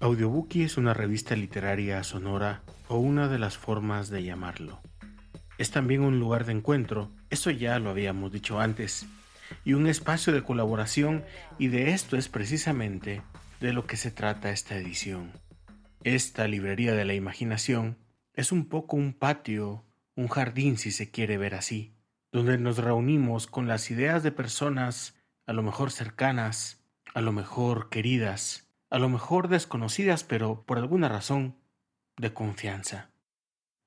Audiobookie es una revista literaria sonora o una de las formas de llamarlo. Es también un lugar de encuentro, eso ya lo habíamos dicho antes, y un espacio de colaboración y de esto es precisamente de lo que se trata esta edición. Esta librería de la imaginación es un poco un patio, un jardín si se quiere ver así, donde nos reunimos con las ideas de personas a lo mejor cercanas, a lo mejor queridas, a lo mejor desconocidas, pero por alguna razón de confianza.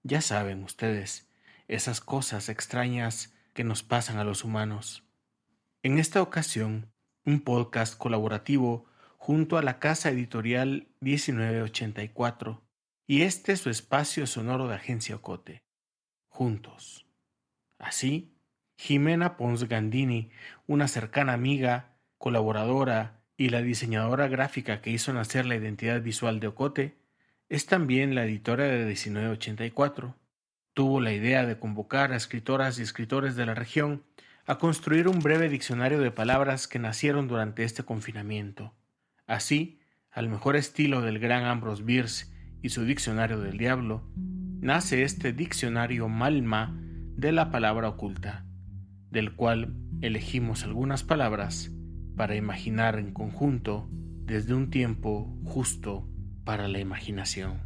Ya saben ustedes, esas cosas extrañas que nos pasan a los humanos. En esta ocasión, un podcast colaborativo junto a la casa editorial 1984 y este es su espacio sonoro de Agencia Ocote. Juntos. Así, Jimena Pons Gandini, una cercana amiga, colaboradora y la diseñadora gráfica que hizo nacer la identidad visual de Ocote, es también la editora de 1984. Tuvo la idea de convocar a escritoras y escritores de la región a construir un breve diccionario de palabras que nacieron durante este confinamiento. Así, al mejor estilo del gran Ambrose Bierce y su diccionario del diablo, nace este diccionario Malma de la palabra oculta, del cual elegimos algunas palabras para imaginar en conjunto desde un tiempo justo para la imaginación.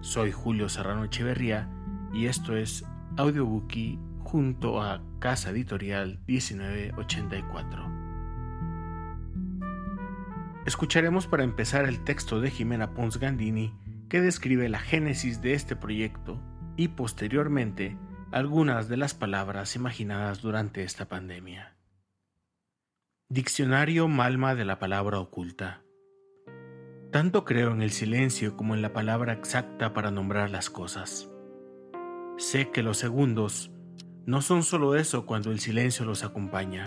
Soy Julio Serrano Echeverría y esto es Audiobookie junto a Casa Editorial 1984. Escucharemos para empezar el texto de Jimena Pons Gandini que describe la génesis de este proyecto y posteriormente algunas de las palabras imaginadas durante esta pandemia. Diccionario Malma de la palabra oculta. Tanto creo en el silencio como en la palabra exacta para nombrar las cosas. Sé que los segundos no son solo eso cuando el silencio los acompaña,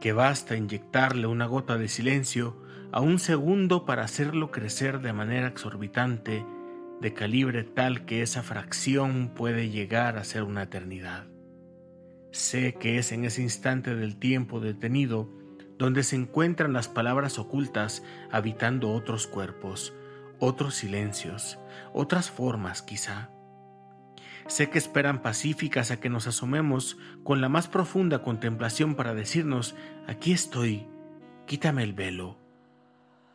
que basta inyectarle una gota de silencio a un segundo para hacerlo crecer de manera exorbitante, de calibre tal que esa fracción puede llegar a ser una eternidad. Sé que es en ese instante del tiempo detenido donde se encuentran las palabras ocultas habitando otros cuerpos, otros silencios, otras formas quizá. Sé que esperan pacíficas a que nos asomemos con la más profunda contemplación para decirnos, aquí estoy, quítame el velo,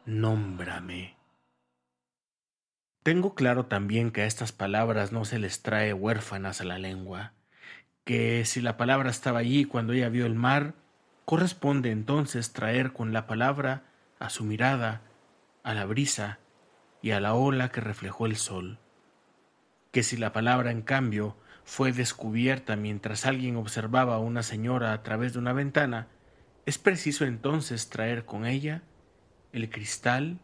nómbrame. Tengo claro también que a estas palabras no se les trae huérfanas a la lengua que si la palabra estaba allí cuando ella vio el mar, corresponde entonces traer con la palabra a su mirada, a la brisa y a la ola que reflejó el sol. Que si la palabra, en cambio, fue descubierta mientras alguien observaba a una señora a través de una ventana, es preciso entonces traer con ella el cristal,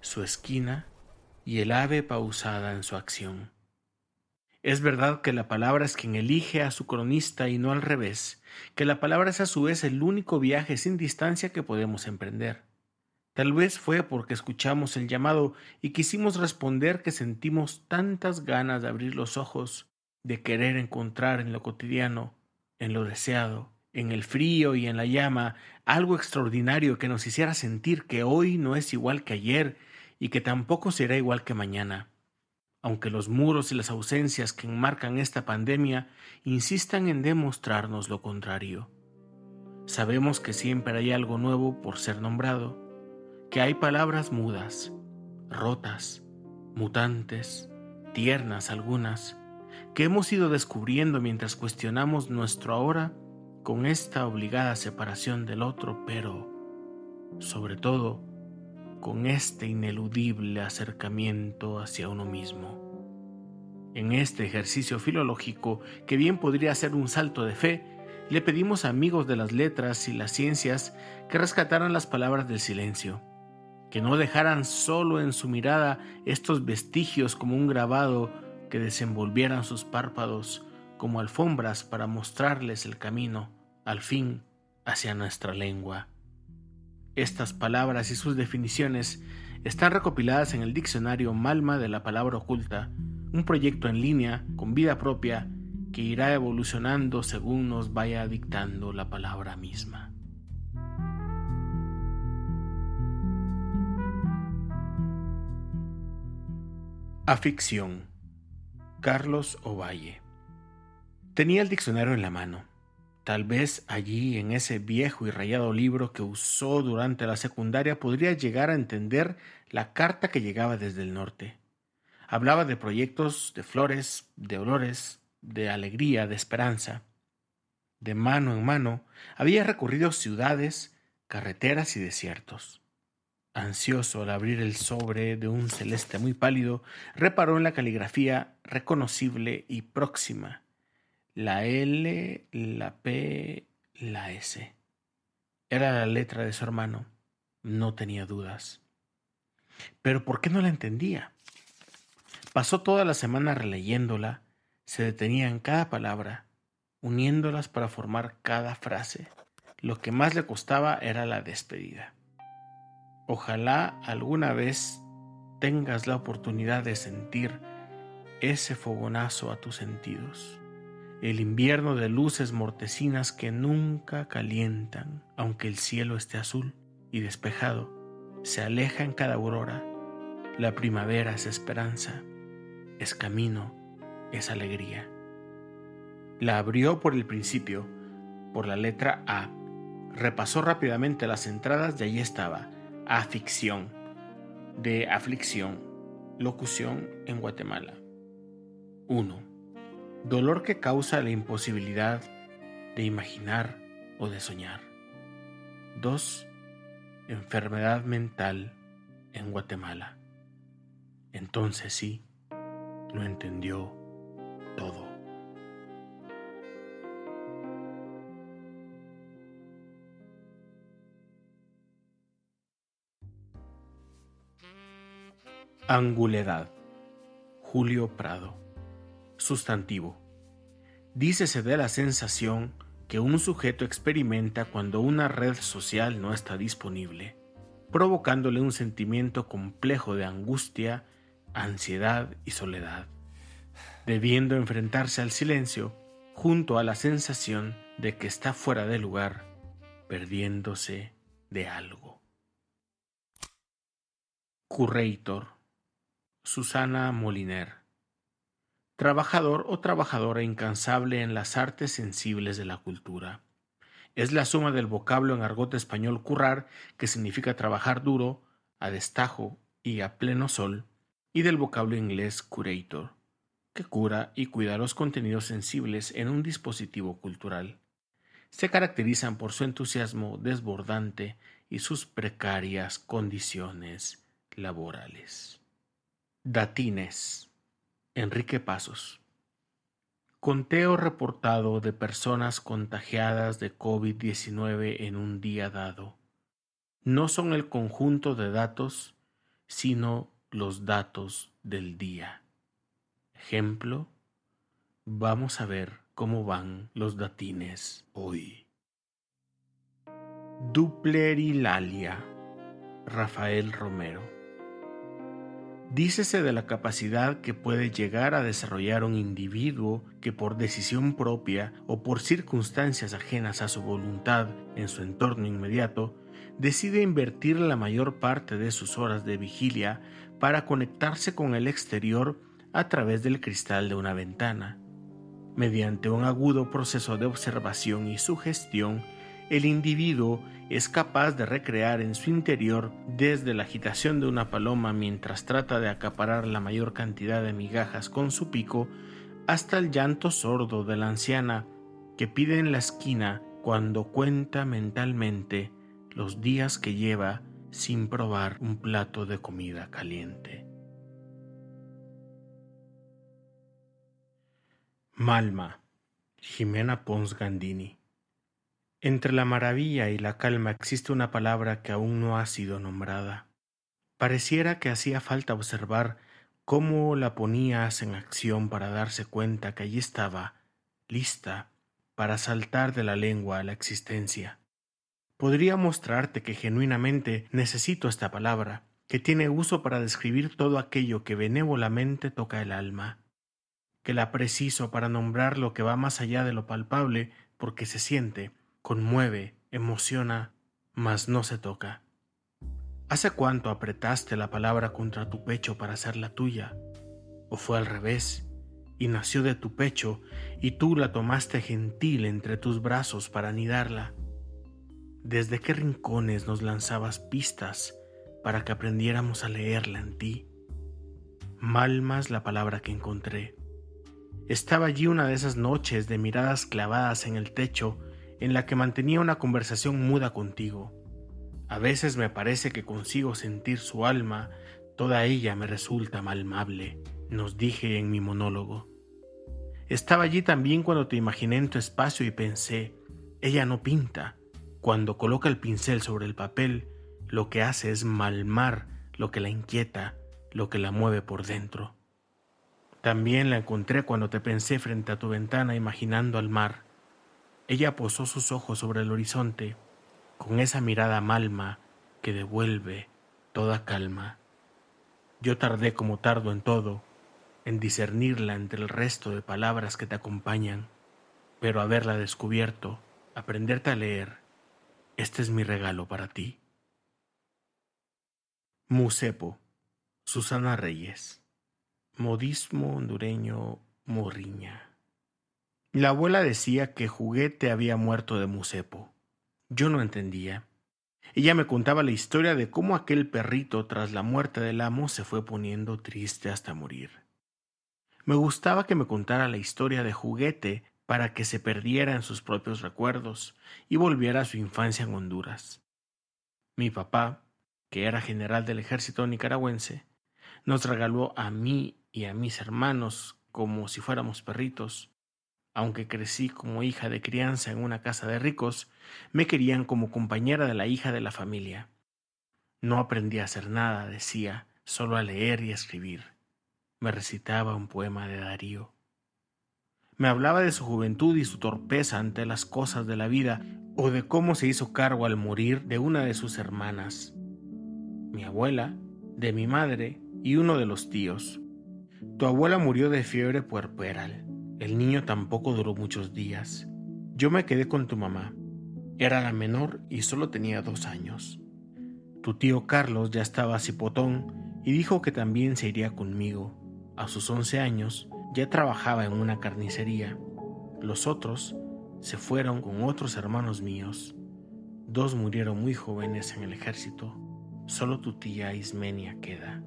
su esquina y el ave pausada en su acción. Es verdad que la palabra es quien elige a su cronista y no al revés, que la palabra es a su vez el único viaje sin distancia que podemos emprender. Tal vez fue porque escuchamos el llamado y quisimos responder que sentimos tantas ganas de abrir los ojos, de querer encontrar en lo cotidiano, en lo deseado, en el frío y en la llama, algo extraordinario que nos hiciera sentir que hoy no es igual que ayer y que tampoco será igual que mañana aunque los muros y las ausencias que enmarcan esta pandemia insistan en demostrarnos lo contrario. Sabemos que siempre hay algo nuevo por ser nombrado, que hay palabras mudas, rotas, mutantes, tiernas algunas, que hemos ido descubriendo mientras cuestionamos nuestro ahora con esta obligada separación del otro, pero, sobre todo, con este ineludible acercamiento hacia uno mismo. En este ejercicio filológico, que bien podría ser un salto de fe, le pedimos a amigos de las letras y las ciencias que rescataran las palabras del silencio, que no dejaran solo en su mirada estos vestigios como un grabado que desenvolvieran sus párpados como alfombras para mostrarles el camino, al fin, hacia nuestra lengua. Estas palabras y sus definiciones están recopiladas en el diccionario Malma de la palabra oculta, un proyecto en línea con vida propia que irá evolucionando según nos vaya dictando la palabra misma. Aficción. Carlos Ovalle. Tenía el diccionario en la mano. Tal vez allí, en ese viejo y rayado libro que usó durante la secundaria, podría llegar a entender la carta que llegaba desde el norte. Hablaba de proyectos, de flores, de olores, de alegría, de esperanza. De mano en mano, había recorrido ciudades, carreteras y desiertos. Ansioso al abrir el sobre de un celeste muy pálido, reparó en la caligrafía reconocible y próxima. La L, la P, la S. Era la letra de su hermano. No tenía dudas. Pero ¿por qué no la entendía? Pasó toda la semana releyéndola, se detenía en cada palabra, uniéndolas para formar cada frase. Lo que más le costaba era la despedida. Ojalá alguna vez tengas la oportunidad de sentir ese fogonazo a tus sentidos, el invierno de luces mortecinas que nunca calientan, aunque el cielo esté azul y despejado, se aleja en cada aurora, la primavera es esperanza, es camino, es alegría. La abrió por el principio, por la letra A, repasó rápidamente las entradas y allí estaba, aficción, de aflicción, locución en Guatemala. 1. Dolor que causa la imposibilidad de imaginar o de soñar. 2. Enfermedad mental en Guatemala. Entonces sí, lo entendió todo. Anguledad. Julio Prado. Sustantivo. Dícese de la sensación que un sujeto experimenta cuando una red social no está disponible, provocándole un sentimiento complejo de angustia, ansiedad y soledad, debiendo enfrentarse al silencio junto a la sensación de que está fuera de lugar, perdiéndose de algo. Curator Susana Moliner. Trabajador o trabajadora incansable en las artes sensibles de la cultura. Es la suma del vocablo en argot español currar, que significa trabajar duro, a destajo y a pleno sol, y del vocablo inglés curator, que cura y cuida los contenidos sensibles en un dispositivo cultural. Se caracterizan por su entusiasmo desbordante y sus precarias condiciones laborales. Datines. Enrique Pasos. Conteo reportado de personas contagiadas de COVID-19 en un día dado. No son el conjunto de datos, sino los datos del día. Ejemplo, vamos a ver cómo van los datines hoy. Duplerilalia. Rafael Romero. Dícese de la capacidad que puede llegar a desarrollar un individuo que por decisión propia o por circunstancias ajenas a su voluntad en su entorno inmediato, decide invertir la mayor parte de sus horas de vigilia para conectarse con el exterior a través del cristal de una ventana. Mediante un agudo proceso de observación y sugestión, el individuo es capaz de recrear en su interior desde la agitación de una paloma mientras trata de acaparar la mayor cantidad de migajas con su pico, hasta el llanto sordo de la anciana que pide en la esquina cuando cuenta mentalmente los días que lleva sin probar un plato de comida caliente. Malma, Jimena Pons Gandini entre la maravilla y la calma existe una palabra que aún no ha sido nombrada. Pareciera que hacía falta observar cómo la ponías en acción para darse cuenta que allí estaba, lista, para saltar de la lengua a la existencia. Podría mostrarte que genuinamente necesito esta palabra, que tiene uso para describir todo aquello que benévolamente toca el alma, que la preciso para nombrar lo que va más allá de lo palpable porque se siente, conmueve, emociona, mas no se toca. ¿Hace cuánto apretaste la palabra contra tu pecho para hacerla tuya? ¿O fue al revés? Y nació de tu pecho y tú la tomaste gentil entre tus brazos para anidarla. ¿Desde qué rincones nos lanzabas pistas para que aprendiéramos a leerla en ti? Mal más la palabra que encontré. Estaba allí una de esas noches de miradas clavadas en el techo en la que mantenía una conversación muda contigo. A veces me parece que consigo sentir su alma, toda ella me resulta malmable, nos dije en mi monólogo. Estaba allí también cuando te imaginé en tu espacio y pensé, ella no pinta. Cuando coloca el pincel sobre el papel, lo que hace es malmar lo que la inquieta, lo que la mueve por dentro. También la encontré cuando te pensé frente a tu ventana imaginando al mar. Ella posó sus ojos sobre el horizonte, con esa mirada malma que devuelve toda calma. Yo tardé como tardo en todo, en discernirla entre el resto de palabras que te acompañan, pero haberla descubierto, aprenderte a leer, este es mi regalo para ti. Musepo, Susana Reyes. Modismo hondureño Morriña. La abuela decía que Juguete había muerto de musepo. Yo no entendía. Ella me contaba la historia de cómo aquel perrito tras la muerte del amo se fue poniendo triste hasta morir. Me gustaba que me contara la historia de Juguete para que se perdiera en sus propios recuerdos y volviera a su infancia en Honduras. Mi papá, que era general del ejército nicaragüense, nos regaló a mí y a mis hermanos como si fuéramos perritos aunque crecí como hija de crianza en una casa de ricos, me querían como compañera de la hija de la familia. No aprendí a hacer nada, decía, solo a leer y a escribir. Me recitaba un poema de Darío. Me hablaba de su juventud y su torpeza ante las cosas de la vida, o de cómo se hizo cargo al morir de una de sus hermanas, mi abuela, de mi madre y uno de los tíos. Tu abuela murió de fiebre puerperal. El niño tampoco duró muchos días. Yo me quedé con tu mamá. Era la menor y solo tenía dos años. Tu tío Carlos ya estaba cipotón y dijo que también se iría conmigo. A sus once años ya trabajaba en una carnicería. Los otros se fueron con otros hermanos míos. Dos murieron muy jóvenes en el ejército. Solo tu tía Ismenia queda.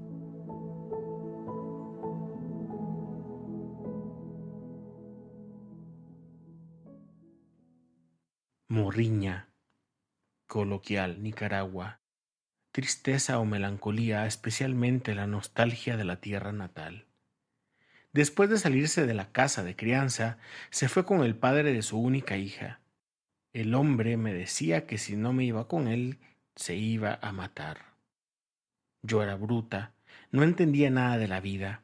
Morriña, coloquial, Nicaragua. Tristeza o melancolía, especialmente la nostalgia de la tierra natal. Después de salirse de la casa de crianza, se fue con el padre de su única hija. El hombre me decía que si no me iba con él, se iba a matar. Yo era bruta, no entendía nada de la vida.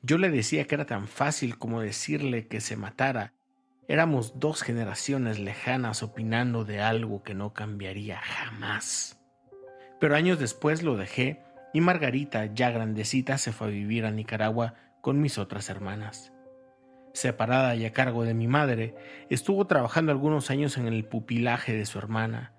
Yo le decía que era tan fácil como decirle que se matara Éramos dos generaciones lejanas opinando de algo que no cambiaría jamás. Pero años después lo dejé y Margarita, ya grandecita, se fue a vivir a Nicaragua con mis otras hermanas. Separada y a cargo de mi madre, estuvo trabajando algunos años en el pupilaje de su hermana.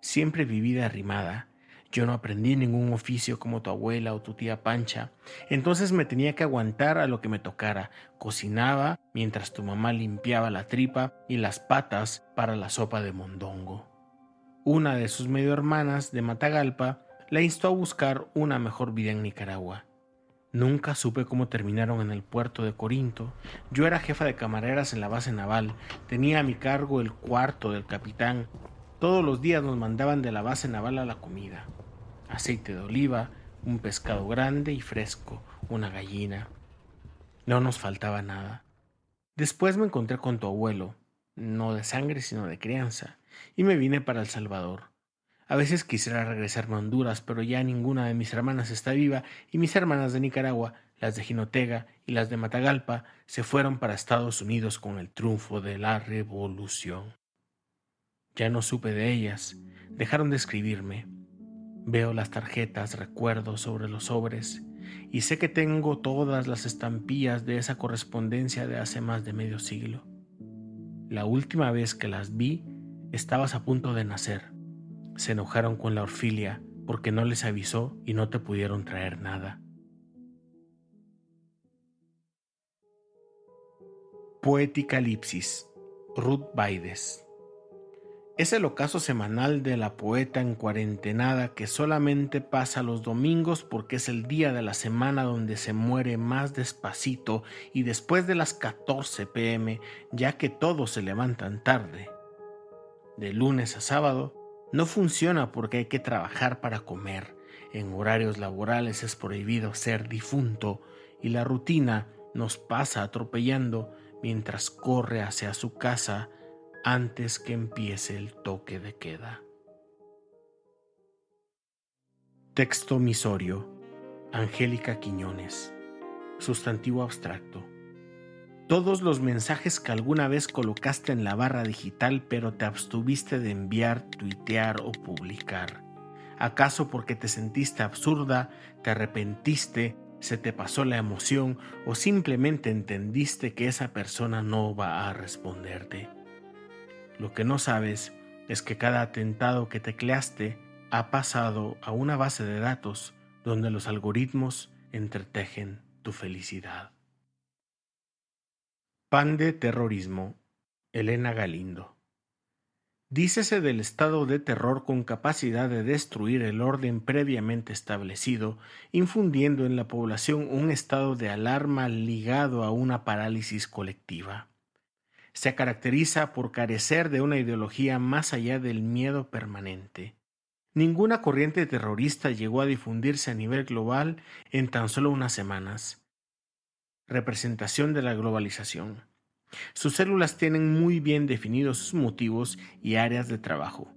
Siempre viví arrimada, yo no aprendí ningún oficio como tu abuela o tu tía Pancha, entonces me tenía que aguantar a lo que me tocara. Cocinaba mientras tu mamá limpiaba la tripa y las patas para la sopa de mondongo. Una de sus medio hermanas de Matagalpa la instó a buscar una mejor vida en Nicaragua. Nunca supe cómo terminaron en el puerto de Corinto. Yo era jefa de camareras en la base naval, tenía a mi cargo el cuarto del capitán. Todos los días nos mandaban de la base naval a la comida aceite de oliva, un pescado grande y fresco, una gallina. No nos faltaba nada. Después me encontré con tu abuelo, no de sangre sino de crianza, y me vine para El Salvador. A veces quisiera regresarme a Honduras, pero ya ninguna de mis hermanas está viva y mis hermanas de Nicaragua, las de Jinotega y las de Matagalpa, se fueron para Estados Unidos con el triunfo de la revolución. Ya no supe de ellas, dejaron de escribirme, Veo las tarjetas, recuerdos sobre los sobres y sé que tengo todas las estampillas de esa correspondencia de hace más de medio siglo. La última vez que las vi, estabas a punto de nacer. Se enojaron con la orfilia porque no les avisó y no te pudieron traer nada. Poeticalipsis, Ruth Baides. Es el ocaso semanal de la poeta en cuarentenada que solamente pasa los domingos porque es el día de la semana donde se muere más despacito y después de las 14 pm, ya que todos se levantan tarde. De lunes a sábado no funciona porque hay que trabajar para comer. En horarios laborales es prohibido ser difunto y la rutina nos pasa atropellando mientras corre hacia su casa antes que empiece el toque de queda. Texto misorio. Angélica Quiñones. Sustantivo abstracto. Todos los mensajes que alguna vez colocaste en la barra digital pero te abstuviste de enviar, tuitear o publicar. ¿Acaso porque te sentiste absurda, te arrepentiste se te pasó la emoción o simplemente entendiste que esa persona no va a responderte. Lo que no sabes es que cada atentado que tecleaste ha pasado a una base de datos donde los algoritmos entretejen tu felicidad. Pan de terrorismo. Elena Galindo. Dícese del estado de terror con capacidad de destruir el orden previamente establecido, infundiendo en la población un estado de alarma ligado a una parálisis colectiva. Se caracteriza por carecer de una ideología más allá del miedo permanente. Ninguna corriente terrorista llegó a difundirse a nivel global en tan solo unas semanas. Representación de la globalización. Sus células tienen muy bien definidos sus motivos y áreas de trabajo.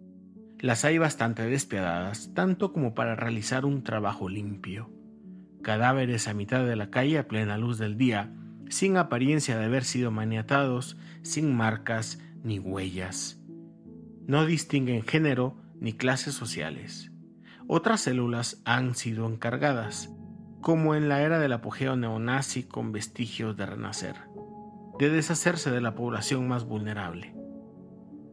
Las hay bastante despiadadas, tanto como para realizar un trabajo limpio. Cadáveres a mitad de la calle a plena luz del día, sin apariencia de haber sido maniatados, sin marcas ni huellas. No distinguen género ni clases sociales. Otras células han sido encargadas, como en la era del apogeo neonazi con vestigios de renacer de deshacerse de la población más vulnerable.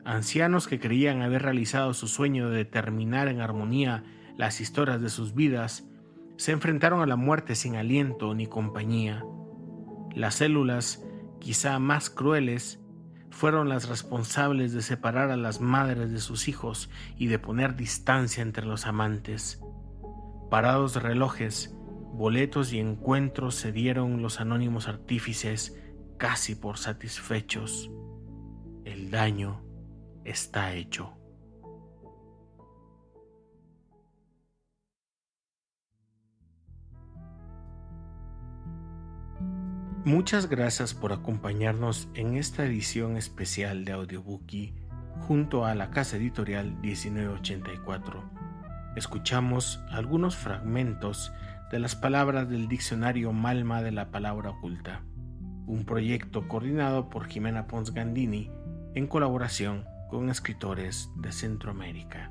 Ancianos que creían haber realizado su sueño de determinar en armonía las historias de sus vidas, se enfrentaron a la muerte sin aliento ni compañía. Las células, quizá más crueles, fueron las responsables de separar a las madres de sus hijos y de poner distancia entre los amantes. Parados relojes, boletos y encuentros se dieron los anónimos artífices casi por satisfechos, el daño está hecho. Muchas gracias por acompañarnos en esta edición especial de Audiobookie junto a la casa editorial 1984. Escuchamos algunos fragmentos de las palabras del diccionario Malma de la palabra oculta un proyecto coordinado por Jimena Pons Gandini en colaboración con escritores de Centroamérica.